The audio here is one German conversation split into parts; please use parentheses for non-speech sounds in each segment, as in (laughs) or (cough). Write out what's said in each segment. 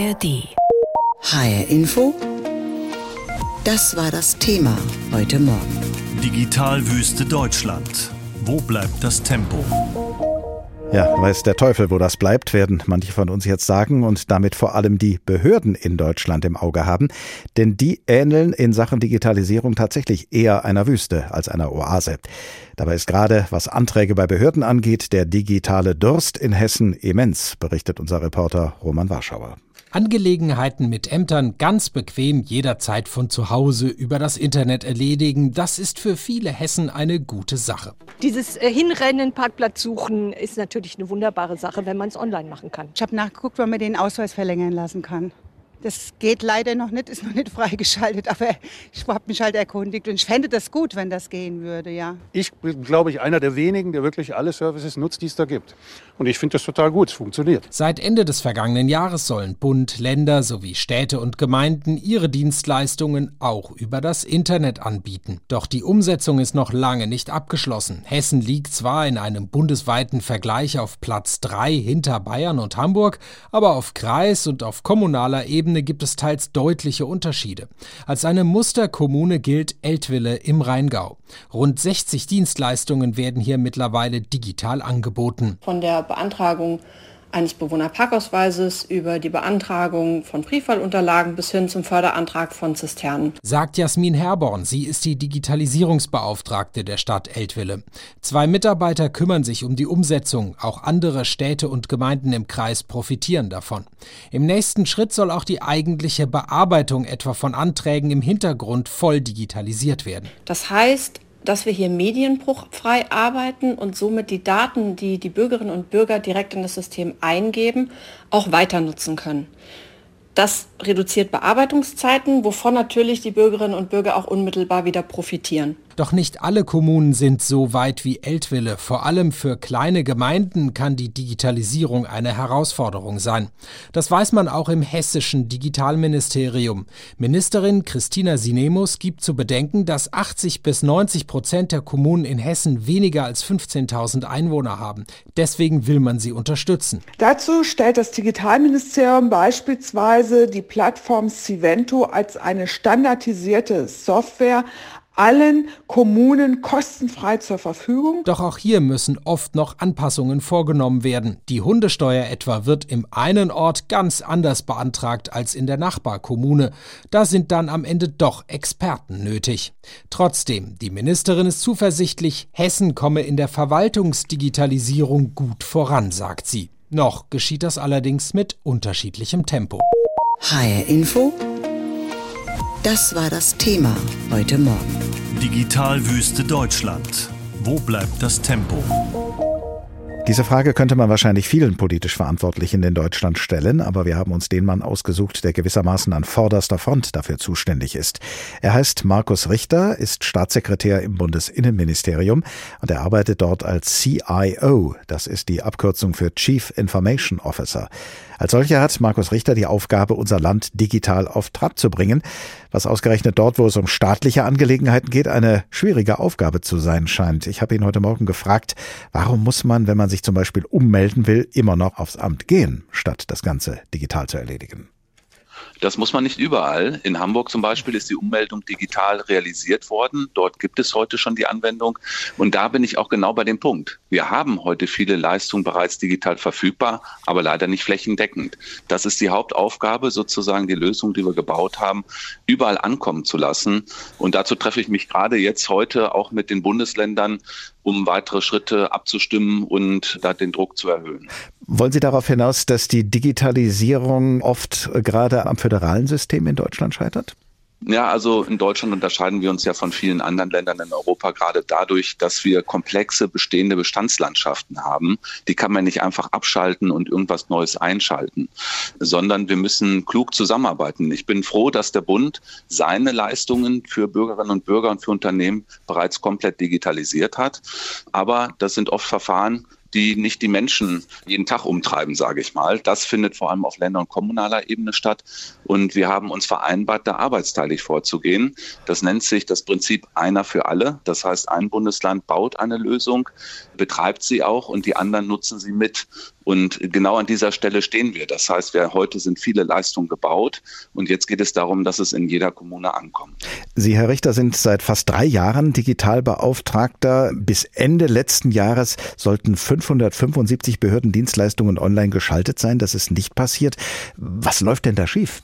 ARD. HR Info. Das war das Thema heute Morgen. Digitalwüste Deutschland. Wo bleibt das Tempo? Ja, weiß der Teufel, wo das bleibt, werden manche von uns jetzt sagen und damit vor allem die Behörden in Deutschland im Auge haben. Denn die ähneln in Sachen Digitalisierung tatsächlich eher einer Wüste als einer Oase. Dabei ist gerade, was Anträge bei Behörden angeht, der digitale Durst in Hessen immens, berichtet unser Reporter Roman Warschauer. Angelegenheiten mit Ämtern ganz bequem jederzeit von zu Hause über das Internet erledigen, das ist für viele Hessen eine gute Sache. Dieses äh, Hinrennen, Parkplatz suchen ist natürlich eine wunderbare Sache, wenn man es online machen kann. Ich habe nachgeguckt, wann man den Ausweis verlängern lassen kann. Das geht leider noch nicht, ist noch nicht (laughs) freigeschaltet, aber ich habe mich halt erkundigt und ich fände das gut, wenn das gehen würde, ja. Ich bin, glaube ich, einer der wenigen, der wirklich alle Services nutzt, die es da gibt. Und ich finde das total gut, es funktioniert. Seit Ende des vergangenen Jahres sollen Bund, Länder sowie Städte und Gemeinden ihre Dienstleistungen auch über das Internet anbieten. Doch die Umsetzung ist noch lange nicht abgeschlossen. Hessen liegt zwar in einem bundesweiten Vergleich auf Platz 3 hinter Bayern und Hamburg, aber auf Kreis und auf kommunaler Ebene Ebene gibt es teils deutliche Unterschiede. Als eine Musterkommune gilt Eltville im Rheingau. Rund 60 Dienstleistungen werden hier mittlerweile digital angeboten. Von der Beantragung eines Bewohnerparkausweises über die Beantragung von Briefwahlunterlagen bis hin zum Förderantrag von Zisternen. Sagt Jasmin Herborn. Sie ist die Digitalisierungsbeauftragte der Stadt Eltville. Zwei Mitarbeiter kümmern sich um die Umsetzung. Auch andere Städte und Gemeinden im Kreis profitieren davon. Im nächsten Schritt soll auch die eigentliche Bearbeitung etwa von Anträgen im Hintergrund voll digitalisiert werden. Das heißt, dass wir hier medienbruchfrei arbeiten und somit die Daten, die die Bürgerinnen und Bürger direkt in das System eingeben, auch weiter nutzen können. Das reduziert Bearbeitungszeiten, wovon natürlich die Bürgerinnen und Bürger auch unmittelbar wieder profitieren. Doch nicht alle Kommunen sind so weit wie Eltville. Vor allem für kleine Gemeinden kann die Digitalisierung eine Herausforderung sein. Das weiß man auch im hessischen Digitalministerium. Ministerin Christina Sinemus gibt zu bedenken, dass 80 bis 90 Prozent der Kommunen in Hessen weniger als 15.000 Einwohner haben. Deswegen will man sie unterstützen. Dazu stellt das Digitalministerium beispielsweise die Plattform Civento als eine standardisierte Software allen Kommunen kostenfrei zur Verfügung. Doch auch hier müssen oft noch Anpassungen vorgenommen werden. Die Hundesteuer etwa wird im einen Ort ganz anders beantragt als in der Nachbarkommune. Da sind dann am Ende doch Experten nötig. Trotzdem, die Ministerin ist zuversichtlich, Hessen komme in der Verwaltungsdigitalisierung gut voran, sagt sie. Noch geschieht das allerdings mit unterschiedlichem Tempo. HR Info das war das Thema heute Morgen. Digitalwüste Deutschland. Wo bleibt das Tempo? Diese Frage könnte man wahrscheinlich vielen politisch Verantwortlichen in Deutschland stellen, aber wir haben uns den Mann ausgesucht, der gewissermaßen an vorderster Front dafür zuständig ist. Er heißt Markus Richter, ist Staatssekretär im Bundesinnenministerium und er arbeitet dort als CIO, das ist die Abkürzung für Chief Information Officer. Als solcher hat Markus Richter die Aufgabe, unser Land digital auf Trab zu bringen, was ausgerechnet dort, wo es um staatliche Angelegenheiten geht, eine schwierige Aufgabe zu sein scheint. Ich habe ihn heute Morgen gefragt, warum muss man, wenn man sich zum Beispiel ummelden will, immer noch aufs Amt gehen, statt das Ganze digital zu erledigen? Das muss man nicht überall. In Hamburg zum Beispiel ist die Ummeldung digital realisiert worden. Dort gibt es heute schon die Anwendung. Und da bin ich auch genau bei dem Punkt. Wir haben heute viele Leistungen bereits digital verfügbar, aber leider nicht flächendeckend. Das ist die Hauptaufgabe, sozusagen die Lösung, die wir gebaut haben, überall ankommen zu lassen. Und dazu treffe ich mich gerade jetzt heute auch mit den Bundesländern, um weitere Schritte abzustimmen und da den Druck zu erhöhen. Wollen Sie darauf hinaus, dass die Digitalisierung oft gerade am föderalen System in Deutschland scheitert? Ja, also in Deutschland unterscheiden wir uns ja von vielen anderen Ländern in Europa gerade dadurch, dass wir komplexe bestehende Bestandslandschaften haben. Die kann man nicht einfach abschalten und irgendwas Neues einschalten, sondern wir müssen klug zusammenarbeiten. Ich bin froh, dass der Bund seine Leistungen für Bürgerinnen und Bürger und für Unternehmen bereits komplett digitalisiert hat. Aber das sind oft Verfahren, die nicht die Menschen jeden Tag umtreiben, sage ich mal. Das findet vor allem auf Länder- und kommunaler Ebene statt. Und wir haben uns vereinbart, da arbeitsteilig vorzugehen. Das nennt sich das Prinzip einer für alle. Das heißt, ein Bundesland baut eine Lösung, betreibt sie auch und die anderen nutzen sie mit. Und genau an dieser Stelle stehen wir. Das heißt, wir, heute sind viele Leistungen gebaut und jetzt geht es darum, dass es in jeder Kommune ankommt. Sie, Herr Richter, sind seit fast drei Jahren Digitalbeauftragter. Bis Ende letzten Jahres sollten 575 Behördendienstleistungen online geschaltet sein. Das ist nicht passiert. Was läuft denn da schief?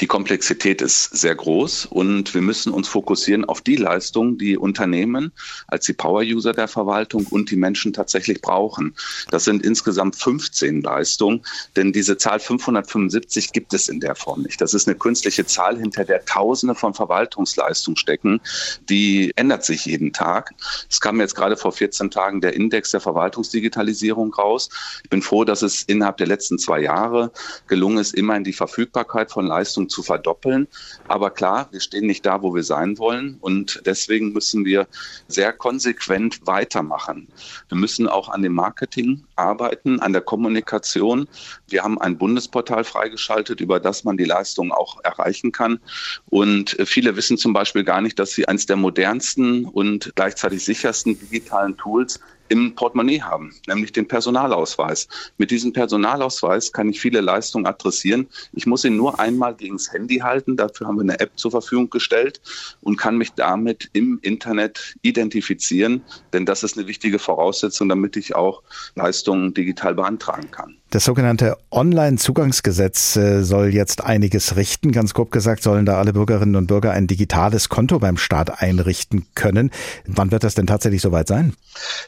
Die Komplexität ist sehr groß und wir müssen uns fokussieren auf die Leistungen, die Unternehmen als die Power-User der Verwaltung und die Menschen tatsächlich brauchen. Das sind insgesamt 15 Leistungen, denn diese Zahl 575 gibt es in der Form nicht. Das ist eine künstliche Zahl, hinter der Tausende von Verwaltungsleistungen stecken. Die ändert sich jeden Tag. Es kam jetzt gerade vor 14 Tagen der Index der Verwaltungsdigitalisierung raus. Ich bin froh, dass es innerhalb der letzten zwei Jahre gelungen ist, immerhin die Verfügbarkeit von Leistungen zu verdoppeln. Aber klar, wir stehen nicht da, wo wir sein wollen. Und deswegen müssen wir sehr konsequent weitermachen. Wir müssen auch an dem Marketing arbeiten, an der Kommunikation. Wir haben ein Bundesportal freigeschaltet, über das man die Leistungen auch erreichen kann. Und viele wissen zum Beispiel gar nicht, dass sie eines der modernsten und gleichzeitig sichersten digitalen Tools im Portemonnaie haben, nämlich den Personalausweis. Mit diesem Personalausweis kann ich viele Leistungen adressieren. Ich muss ihn nur einmal gegen das Handy halten. Dafür haben wir eine App zur Verfügung gestellt und kann mich damit im Internet identifizieren, denn das ist eine wichtige Voraussetzung, damit ich auch Leistungen digital beantragen kann. Das sogenannte Online-Zugangsgesetz äh, soll jetzt einiges richten. Ganz grob gesagt sollen da alle Bürgerinnen und Bürger ein digitales Konto beim Staat einrichten können. Wann wird das denn tatsächlich soweit sein?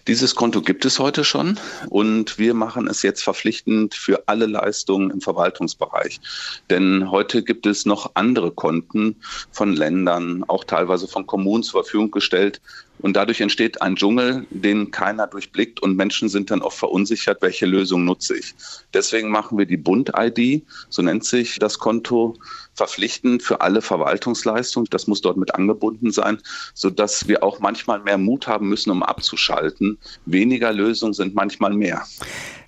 Dieses Konto gibt es heute schon und wir machen es jetzt verpflichtend für alle Leistungen im Verwaltungsbereich. Denn heute gibt es noch andere Konten von Ländern, auch teilweise von Kommunen zur Verfügung gestellt, und dadurch entsteht ein Dschungel, den keiner durchblickt und Menschen sind dann oft verunsichert, welche Lösung nutze ich. Deswegen machen wir die Bund-ID, so nennt sich das Konto, verpflichtend für alle Verwaltungsleistungen. Das muss dort mit angebunden sein, sodass wir auch manchmal mehr Mut haben müssen, um abzuschalten. Weniger Lösungen sind manchmal mehr.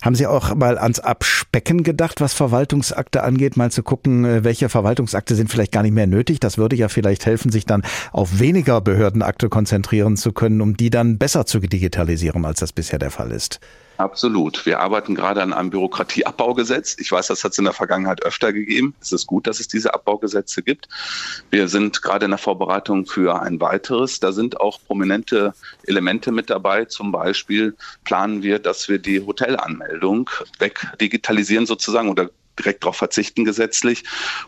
Haben Sie auch mal ans Abspecken gedacht, was Verwaltungsakte angeht, mal zu gucken, äh, welche Verwaltungsakte sind vielleicht gar nicht mehr nötig? Das würde ja vielleicht helfen, sich dann auf weniger Behördenakte konzentrieren zu können, um die dann besser zu digitalisieren, als das bisher der Fall ist. Absolut. Wir arbeiten gerade an einem Bürokratieabbaugesetz. Ich weiß, das hat es in der Vergangenheit öfter gegeben. Es ist gut, dass es diese Abbaugesetze gibt. Wir sind gerade in der Vorbereitung für ein weiteres. Da sind auch prominente Elemente mit dabei. Zum Beispiel planen wir, dass wir die Hotelanmeldung wegdigitalisieren sozusagen oder direkt darauf verzichten gesetzlich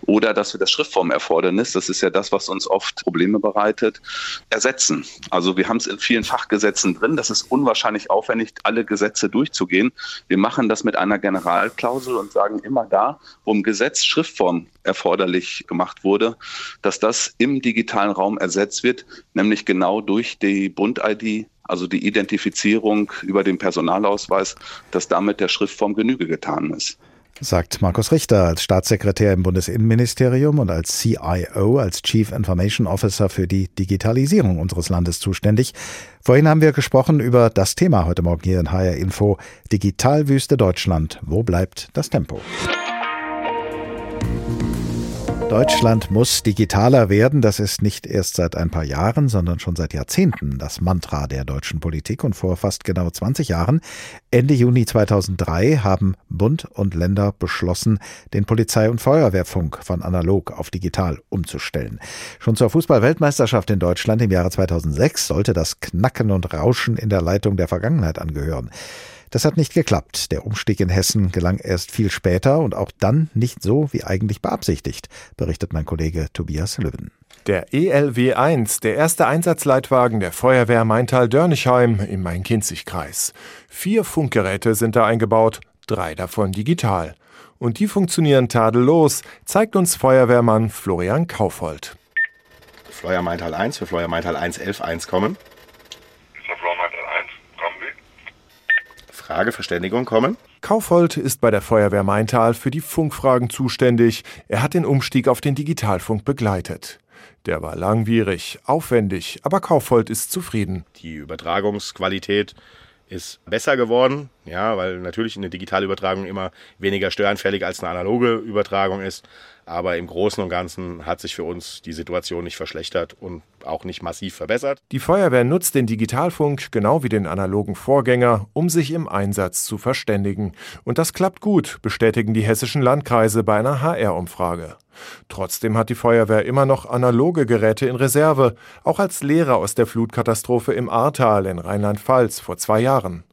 oder dass wir das Schriftformerfordernis, das ist ja das, was uns oft Probleme bereitet, ersetzen. Also wir haben es in vielen Fachgesetzen drin. Das ist unwahrscheinlich aufwendig, alle Gesetze durchzugehen. Wir machen das mit einer Generalklausel und sagen immer da, wo im Gesetz Schriftform erforderlich gemacht wurde, dass das im digitalen Raum ersetzt wird, nämlich genau durch die Bund-ID also die Identifizierung über den Personalausweis, dass damit der Schriftform Genüge getan ist sagt Markus Richter als Staatssekretär im Bundesinnenministerium und als CIO, als Chief Information Officer für die Digitalisierung unseres Landes zuständig. Vorhin haben wir gesprochen über das Thema heute Morgen hier in HR Info Digitalwüste Deutschland. Wo bleibt das Tempo? Deutschland muss digitaler werden. Das ist nicht erst seit ein paar Jahren, sondern schon seit Jahrzehnten das Mantra der deutschen Politik. Und vor fast genau 20 Jahren, Ende Juni 2003, haben Bund und Länder beschlossen, den Polizei- und Feuerwehrfunk von analog auf digital umzustellen. Schon zur Fußball-Weltmeisterschaft in Deutschland im Jahre 2006 sollte das Knacken und Rauschen in der Leitung der Vergangenheit angehören. Das hat nicht geklappt. Der Umstieg in Hessen gelang erst viel später und auch dann nicht so wie eigentlich beabsichtigt, berichtet mein Kollege Tobias Löwen. Der ELW 1, der erste Einsatzleitwagen der Feuerwehr Maintal-Dörnichheim im Main-Kinzig-Kreis. Vier Funkgeräte sind da eingebaut, drei davon digital. Und die funktionieren tadellos, zeigt uns Feuerwehrmann Florian Kaufold. Fleuer Maintal 1 für Fleuer Maintal 1 11 kommen. Frage Verständigung kommen. Kaufold ist bei der Feuerwehr Maintal für die Funkfragen zuständig. Er hat den Umstieg auf den Digitalfunk begleitet. Der war langwierig, aufwendig, aber Kaufold ist zufrieden. Die Übertragungsqualität ist besser geworden, ja, weil natürlich eine digitale Übertragung immer weniger störanfällig als eine analoge Übertragung ist. Aber im Großen und Ganzen hat sich für uns die Situation nicht verschlechtert und auch nicht massiv verbessert. Die Feuerwehr nutzt den Digitalfunk genau wie den analogen Vorgänger, um sich im Einsatz zu verständigen. Und das klappt gut, bestätigen die hessischen Landkreise bei einer HR-Umfrage. Trotzdem hat die Feuerwehr immer noch analoge Geräte in Reserve, auch als Lehrer aus der Flutkatastrophe im Ahrtal in Rheinland-Pfalz vor zwei Jahren.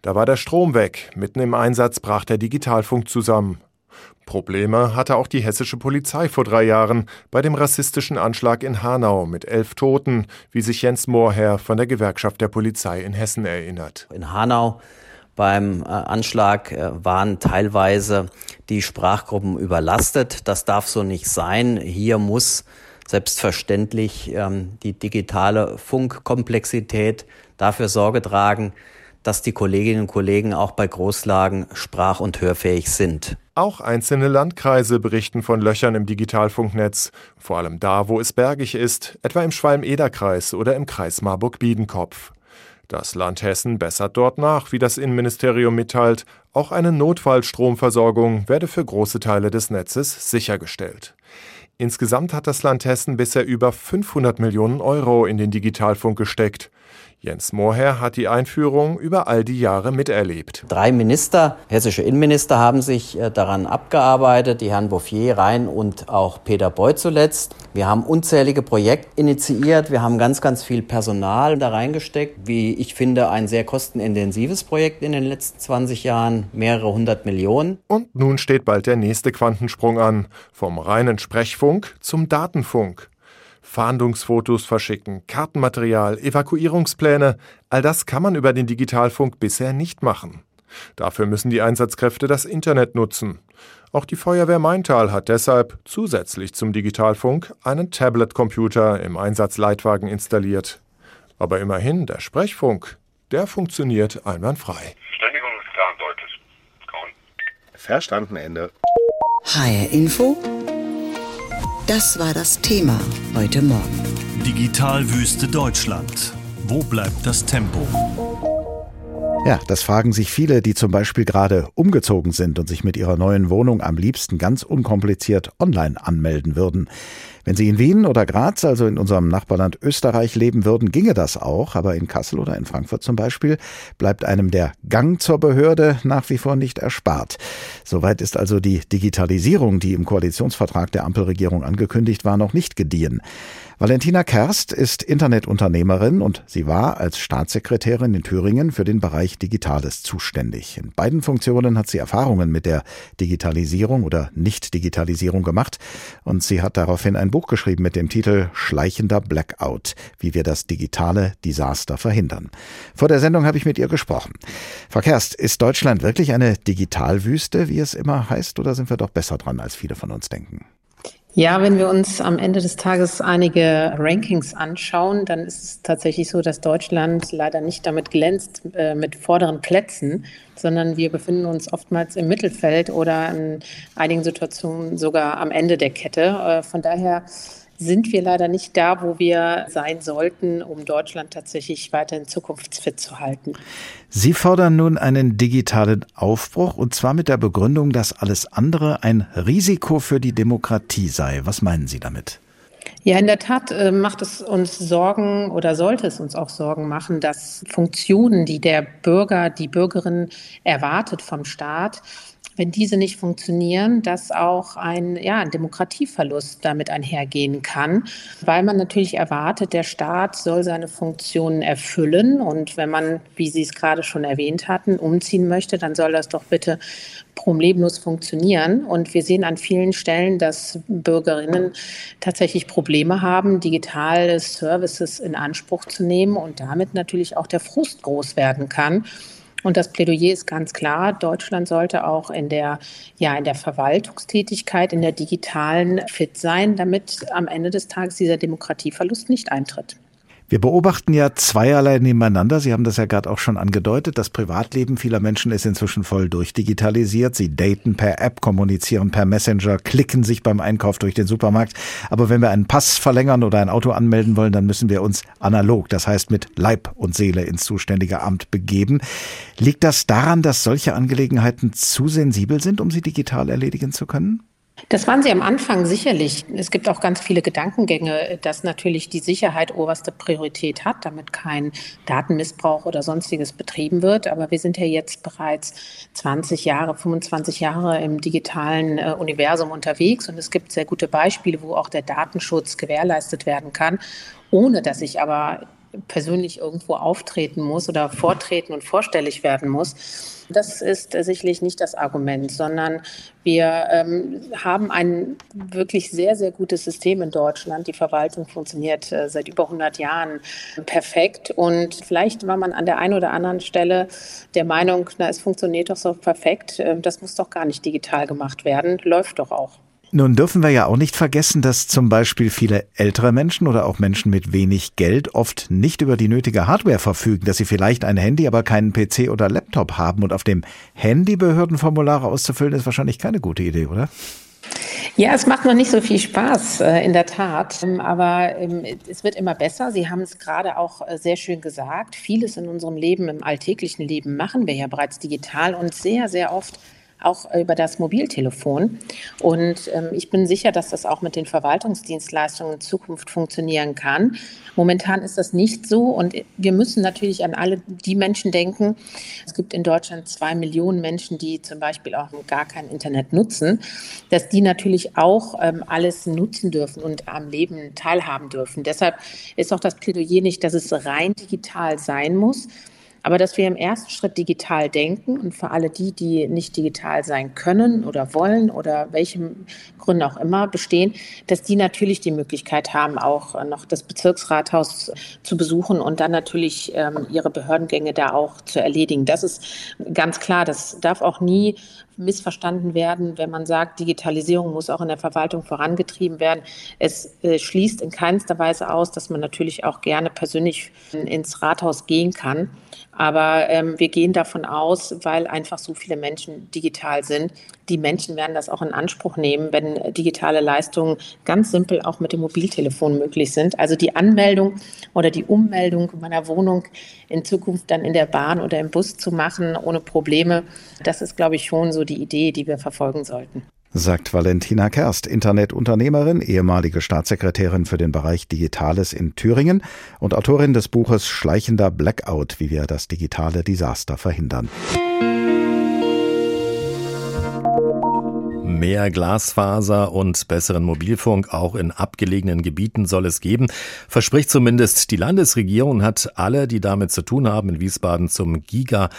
Da war der Strom weg, mitten im Einsatz brach der Digitalfunk zusammen. Probleme hatte auch die hessische Polizei vor drei Jahren bei dem rassistischen Anschlag in Hanau mit elf Toten, wie sich Jens Mohrherr von der Gewerkschaft der Polizei in Hessen erinnert. In Hanau beim äh, Anschlag äh, waren teilweise die Sprachgruppen überlastet. Das darf so nicht sein. Hier muss selbstverständlich ähm, die digitale Funkkomplexität dafür Sorge tragen, dass die Kolleginnen und Kollegen auch bei Großlagen sprach- und hörfähig sind. Auch einzelne Landkreise berichten von Löchern im Digitalfunknetz, vor allem da, wo es bergig ist, etwa im Schwalm-Eder-Kreis oder im Kreis Marburg-Biedenkopf. Das Land Hessen bessert dort nach, wie das Innenministerium mitteilt, auch eine Notfallstromversorgung werde für große Teile des Netzes sichergestellt. Insgesamt hat das Land Hessen bisher über 500 Millionen Euro in den Digitalfunk gesteckt. Jens Mohrherr hat die Einführung über all die Jahre miterlebt. Drei Minister, hessische Innenminister, haben sich äh, daran abgearbeitet, die Herren Bouffier, Rhein und auch Peter Beuth zuletzt. Wir haben unzählige Projekte initiiert, wir haben ganz, ganz viel Personal da reingesteckt. Wie ich finde, ein sehr kostenintensives Projekt in den letzten 20 Jahren, mehrere hundert Millionen. Und nun steht bald der nächste Quantensprung an, vom reinen Sprechfunk zum Datenfunk. Fahndungsfotos verschicken, Kartenmaterial, Evakuierungspläne, all das kann man über den Digitalfunk bisher nicht machen. Dafür müssen die Einsatzkräfte das Internet nutzen. Auch die Feuerwehr Maintal hat deshalb zusätzlich zum Digitalfunk einen Tablet-Computer im Einsatzleitwagen installiert. Aber immerhin, der Sprechfunk, der funktioniert einwandfrei. Ständigung ist klar und deutlich. Verstanden, Ende. HR Info das war das Thema heute Morgen. Digitalwüste Deutschland. Wo bleibt das Tempo? Ja, das fragen sich viele, die zum Beispiel gerade umgezogen sind und sich mit ihrer neuen Wohnung am liebsten ganz unkompliziert online anmelden würden. Wenn Sie in Wien oder Graz, also in unserem Nachbarland Österreich leben würden, ginge das auch, aber in Kassel oder in Frankfurt zum Beispiel bleibt einem der Gang zur Behörde nach wie vor nicht erspart. Soweit ist also die Digitalisierung, die im Koalitionsvertrag der Ampelregierung angekündigt war, noch nicht gediehen. Valentina Kerst ist Internetunternehmerin und sie war als Staatssekretärin in Thüringen für den Bereich Digitales zuständig. In beiden Funktionen hat sie Erfahrungen mit der Digitalisierung oder Nicht-Digitalisierung gemacht und sie hat daraufhin ein Buch geschrieben mit dem Titel Schleichender Blackout, wie wir das digitale Desaster verhindern. Vor der Sendung habe ich mit ihr gesprochen. Frau Kerst, ist Deutschland wirklich eine Digitalwüste, wie es immer heißt, oder sind wir doch besser dran, als viele von uns denken? Ja, wenn wir uns am Ende des Tages einige Rankings anschauen, dann ist es tatsächlich so, dass Deutschland leider nicht damit glänzt äh, mit vorderen Plätzen, sondern wir befinden uns oftmals im Mittelfeld oder in einigen Situationen sogar am Ende der Kette. Äh, von daher sind wir leider nicht da, wo wir sein sollten, um Deutschland tatsächlich weiterhin zukunftsfit zu halten. Sie fordern nun einen digitalen Aufbruch und zwar mit der Begründung, dass alles andere ein Risiko für die Demokratie sei. Was meinen Sie damit? Ja, in der Tat äh, macht es uns Sorgen oder sollte es uns auch Sorgen machen, dass Funktionen, die der Bürger, die Bürgerin erwartet vom Staat, wenn diese nicht funktionieren, dass auch ein, ja, Demokratieverlust damit einhergehen kann, weil man natürlich erwartet, der Staat soll seine Funktionen erfüllen. Und wenn man, wie Sie es gerade schon erwähnt hatten, umziehen möchte, dann soll das doch bitte problemlos funktionieren. Und wir sehen an vielen Stellen, dass Bürgerinnen tatsächlich Probleme haben, digitale Services in Anspruch zu nehmen und damit natürlich auch der Frust groß werden kann. Und das Plädoyer ist ganz klar. Deutschland sollte auch in der, ja, in der Verwaltungstätigkeit, in der digitalen fit sein, damit am Ende des Tages dieser Demokratieverlust nicht eintritt. Wir beobachten ja zweierlei nebeneinander. Sie haben das ja gerade auch schon angedeutet. Das Privatleben vieler Menschen ist inzwischen voll durchdigitalisiert. Sie daten per App, kommunizieren per Messenger, klicken sich beim Einkauf durch den Supermarkt. Aber wenn wir einen Pass verlängern oder ein Auto anmelden wollen, dann müssen wir uns analog, das heißt mit Leib und Seele ins zuständige Amt begeben. Liegt das daran, dass solche Angelegenheiten zu sensibel sind, um sie digital erledigen zu können? Das waren sie am Anfang sicherlich. Es gibt auch ganz viele Gedankengänge, dass natürlich die Sicherheit oberste Priorität hat, damit kein Datenmissbrauch oder sonstiges betrieben wird. Aber wir sind ja jetzt bereits 20 Jahre, 25 Jahre im digitalen äh, Universum unterwegs und es gibt sehr gute Beispiele, wo auch der Datenschutz gewährleistet werden kann, ohne dass ich aber persönlich irgendwo auftreten muss oder vortreten und vorstellig werden muss. Das ist sicherlich nicht das Argument, sondern wir ähm, haben ein wirklich sehr, sehr gutes System in Deutschland. Die Verwaltung funktioniert äh, seit über 100 Jahren perfekt. Und vielleicht war man an der einen oder anderen Stelle der Meinung, na, es funktioniert doch so perfekt. Äh, das muss doch gar nicht digital gemacht werden. Läuft doch auch. Nun dürfen wir ja auch nicht vergessen, dass zum Beispiel viele ältere Menschen oder auch Menschen mit wenig Geld oft nicht über die nötige Hardware verfügen, dass sie vielleicht ein Handy, aber keinen PC oder Laptop haben. Und auf dem Handy Behördenformulare auszufüllen, ist wahrscheinlich keine gute Idee, oder? Ja, es macht noch nicht so viel Spaß, äh, in der Tat. Ähm, aber ähm, es wird immer besser. Sie haben es gerade auch äh, sehr schön gesagt. Vieles in unserem Leben, im alltäglichen Leben machen wir ja bereits digital und sehr, sehr oft auch über das Mobiltelefon. Und ähm, ich bin sicher, dass das auch mit den Verwaltungsdienstleistungen in Zukunft funktionieren kann. Momentan ist das nicht so und wir müssen natürlich an alle die Menschen denken. Es gibt in Deutschland zwei Millionen Menschen, die zum Beispiel auch gar kein Internet nutzen, dass die natürlich auch ähm, alles nutzen dürfen und am Leben teilhaben dürfen. Deshalb ist auch das Plädoyer nicht, dass es rein digital sein muss, aber dass wir im ersten Schritt digital denken und für alle die, die nicht digital sein können oder wollen oder welchen Gründen auch immer bestehen, dass die natürlich die Möglichkeit haben, auch noch das Bezirksrathaus zu besuchen und dann natürlich ähm, ihre Behördengänge da auch zu erledigen. Das ist ganz klar. Das darf auch nie missverstanden werden, wenn man sagt, Digitalisierung muss auch in der Verwaltung vorangetrieben werden. Es äh, schließt in keinster Weise aus, dass man natürlich auch gerne persönlich ins Rathaus gehen kann. Aber ähm, wir gehen davon aus, weil einfach so viele Menschen digital sind. Die Menschen werden das auch in Anspruch nehmen, wenn digitale Leistungen ganz simpel auch mit dem Mobiltelefon möglich sind. Also die Anmeldung oder die Ummeldung meiner Wohnung in Zukunft dann in der Bahn oder im Bus zu machen ohne Probleme, das ist, glaube ich, schon so die Idee, die wir verfolgen sollten sagt Valentina Kerst, Internetunternehmerin, ehemalige Staatssekretärin für den Bereich Digitales in Thüringen und Autorin des Buches Schleichender Blackout, wie wir das digitale Desaster verhindern. Mehr Glasfaser und besseren Mobilfunk auch in abgelegenen Gebieten soll es geben, verspricht zumindest die Landesregierung hat alle, die damit zu tun haben, in Wiesbaden zum Giga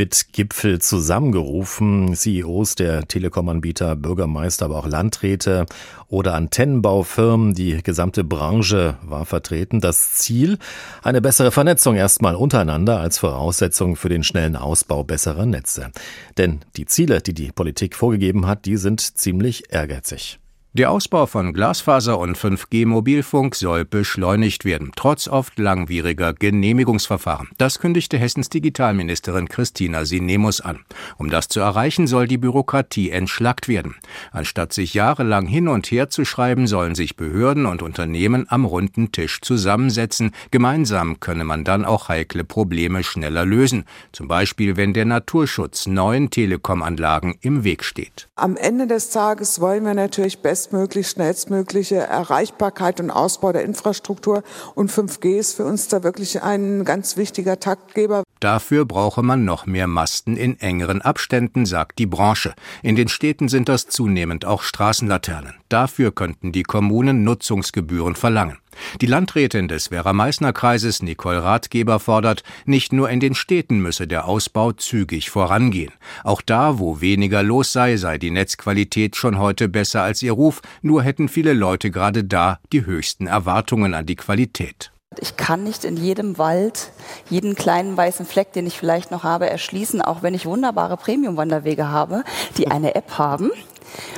BIT-Gipfel zusammengerufen. CEOs der Telekom-Anbieter, Bürgermeister, aber auch Landräte oder Antennenbaufirmen. Die gesamte Branche war vertreten. Das Ziel, eine bessere Vernetzung erstmal untereinander als Voraussetzung für den schnellen Ausbau besserer Netze. Denn die Ziele, die die Politik vorgegeben hat, die sind ziemlich ehrgeizig. Der Ausbau von Glasfaser und 5G-Mobilfunk soll beschleunigt werden, trotz oft langwieriger Genehmigungsverfahren. Das kündigte Hessens Digitalministerin Christina Sinemus an. Um das zu erreichen, soll die Bürokratie entschlackt werden. Anstatt sich jahrelang hin und her zu schreiben, sollen sich Behörden und Unternehmen am runden Tisch zusammensetzen. Gemeinsam könne man dann auch heikle Probleme schneller lösen. Zum Beispiel, wenn der Naturschutz neuen Telekom-Anlagen im Weg steht. Am Ende des Tages wollen wir natürlich besser bestmöglich, schnellstmögliche Erreichbarkeit und Ausbau der Infrastruktur. Und 5G ist für uns da wirklich ein ganz wichtiger Taktgeber. Dafür brauche man noch mehr Masten in engeren Abständen, sagt die Branche. In den Städten sind das zunehmend auch Straßenlaternen. Dafür könnten die Kommunen Nutzungsgebühren verlangen. Die Landrätin des Werra-Meißner-Kreises Nicole Ratgeber fordert, nicht nur in den Städten müsse der Ausbau zügig vorangehen. Auch da, wo weniger los sei, sei die Netzqualität schon heute besser als ihr Ruf, nur hätten viele Leute gerade da die höchsten Erwartungen an die Qualität. Ich kann nicht in jedem Wald jeden kleinen weißen Fleck, den ich vielleicht noch habe, erschließen, auch wenn ich wunderbare Premium-Wanderwege habe, die eine App haben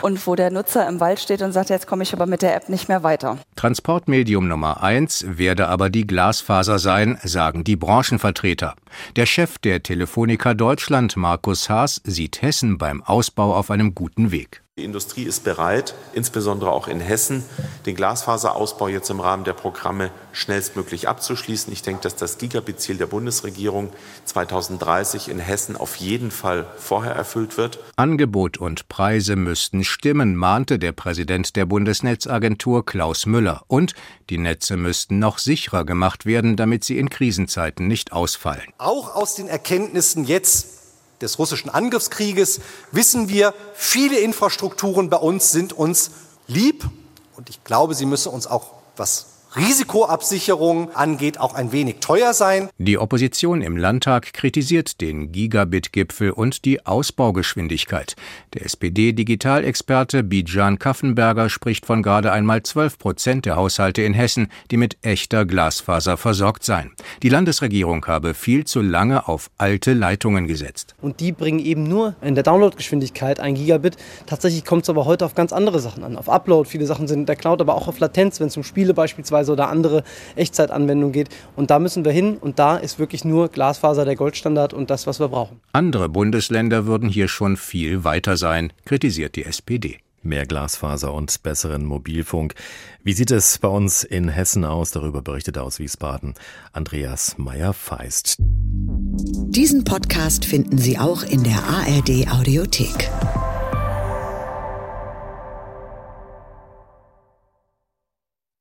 und wo der Nutzer im Wald steht und sagt, jetzt komme ich aber mit der App nicht mehr weiter. Transportmedium Nummer eins werde aber die Glasfaser sein, sagen die Branchenvertreter. Der Chef der Telefonica Deutschland, Markus Haas, sieht Hessen beim Ausbau auf einem guten Weg. Die Industrie ist bereit, insbesondere auch in Hessen, den Glasfaserausbau jetzt im Rahmen der Programme schnellstmöglich abzuschließen. Ich denke, dass das Gigabit-Ziel der Bundesregierung 2030 in Hessen auf jeden Fall vorher erfüllt wird. Angebot und Preise müssten stimmen, mahnte der Präsident der Bundesnetzagentur Klaus Müller. Und die Netze müssten noch sicherer gemacht werden, damit sie in Krisenzeiten nicht ausfallen. Auch aus den Erkenntnissen jetzt des russischen Angriffskrieges wissen wir, viele Infrastrukturen bei uns sind uns lieb und ich glaube, sie müssen uns auch was Risikoabsicherung angeht, auch ein wenig teuer sein. Die Opposition im Landtag kritisiert den Gigabit-Gipfel und die Ausbaugeschwindigkeit. Der SPD-Digitalexperte Bijan Kaffenberger spricht von gerade einmal 12 Prozent der Haushalte in Hessen, die mit echter Glasfaser versorgt seien. Die Landesregierung habe viel zu lange auf alte Leitungen gesetzt. Und die bringen eben nur in der Downloadgeschwindigkeit ein Gigabit. Tatsächlich kommt es aber heute auf ganz andere Sachen an. Auf Upload, viele Sachen sind in der Cloud, aber auch auf Latenz, wenn es um Spiele beispielsweise beispielsweise oder andere Echtzeitanwendungen geht. Und da müssen wir hin und da ist wirklich nur Glasfaser der Goldstandard und das, was wir brauchen. Andere Bundesländer würden hier schon viel weiter sein, kritisiert die SPD. Mehr Glasfaser und besseren Mobilfunk. Wie sieht es bei uns in Hessen aus? Darüber berichtet aus Wiesbaden Andreas Meyer-Feist. Diesen Podcast finden Sie auch in der ARD Audiothek.